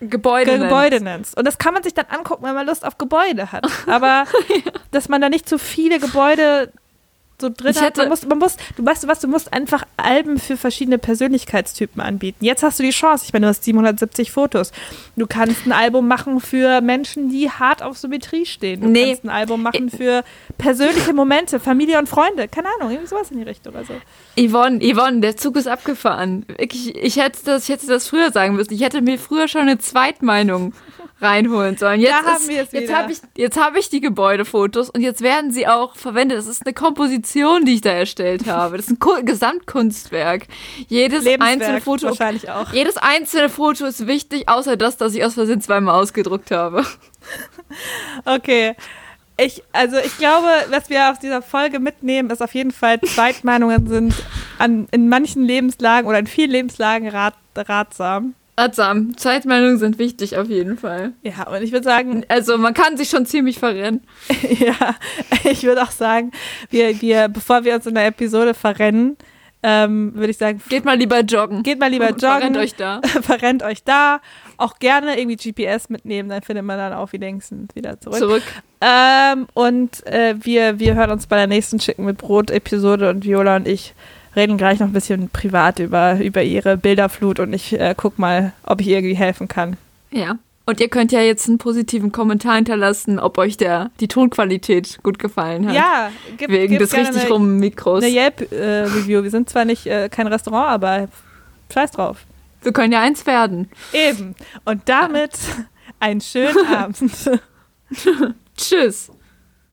Gebäude, Gebäude nennst. Und das kann man sich dann angucken, wenn man Lust auf Gebäude hat. Aber dass man da nicht zu viele Gebäude so drin Ich hat. Man muss, man muss, du weißt du was, du musst einfach Alben für verschiedene Persönlichkeitstypen anbieten. Jetzt hast du die Chance. Ich meine, du hast 770 Fotos. Du kannst ein Album machen für Menschen, die hart auf Symmetrie stehen. Du Nee. kannst ein Album machen für persönliche Momente, Familie und Freunde. Keine Ahnung, irgendwie sowas in die Richtung. Also. Yvonne, Yvonne, der Zug ist abgefahren. Wirklich, ich hätte das, ich hätte das früher sagen müssen. Ich hätte mir früher schon eine Zweitmeinung reinholen sollen. Jetzt ist, wir es jetzt habe ich, jetzt habe ich die Gebäudefotos und jetzt werden sie auch verwendet. Das ist eine Komposition, die ich da erstellt habe. Das ist ein Ku- Gesamtkunstwerk. Jedes einzelne Foto, wahrscheinlich auch. jedes einzelne Foto ist wichtig, außer das, dass ich aus Versehen zweimal ausgedruckt habe. Okay. Ich, also ich glaube, was wir aus dieser Folge mitnehmen, ist auf jeden Fall, Zweitmeinungen sind an, in manchen Lebenslagen oder in vielen Lebenslagen rat, ratsam. Ratsam. Zeitmeinungen sind wichtig auf jeden Fall. Ja, und ich würde sagen, Also man kann sich schon ziemlich verrennen. ja, ich würde auch sagen, wir, wir, bevor wir uns in der Episode verrennen, ähm, würde ich sagen, Geht mal lieber joggen. geht mal lieber joggen. Verrennt euch da. verrennt euch da. Auch gerne irgendwie GPS mitnehmen, dann findet man dann auch wenigstens wieder zurück. Zurück. Ähm, und äh, wir, wir hören uns bei der nächsten Schicken mit Brot-Episode und Viola und ich reden gleich noch ein bisschen privat über, über ihre Bilderflut und ich äh, guck mal, ob ich ihr irgendwie helfen kann. Ja. Und ihr könnt ja jetzt einen positiven Kommentar hinterlassen, ob euch der, die Tonqualität gut gefallen hat. Ja, gib, Wegen des gerne richtig eine, rum Mikros. eine Yelp-Review. wir sind zwar nicht äh, kein Restaurant, aber scheiß drauf. Wir können ja eins werden. Eben. Und damit einen schönen Abend. Tschüss.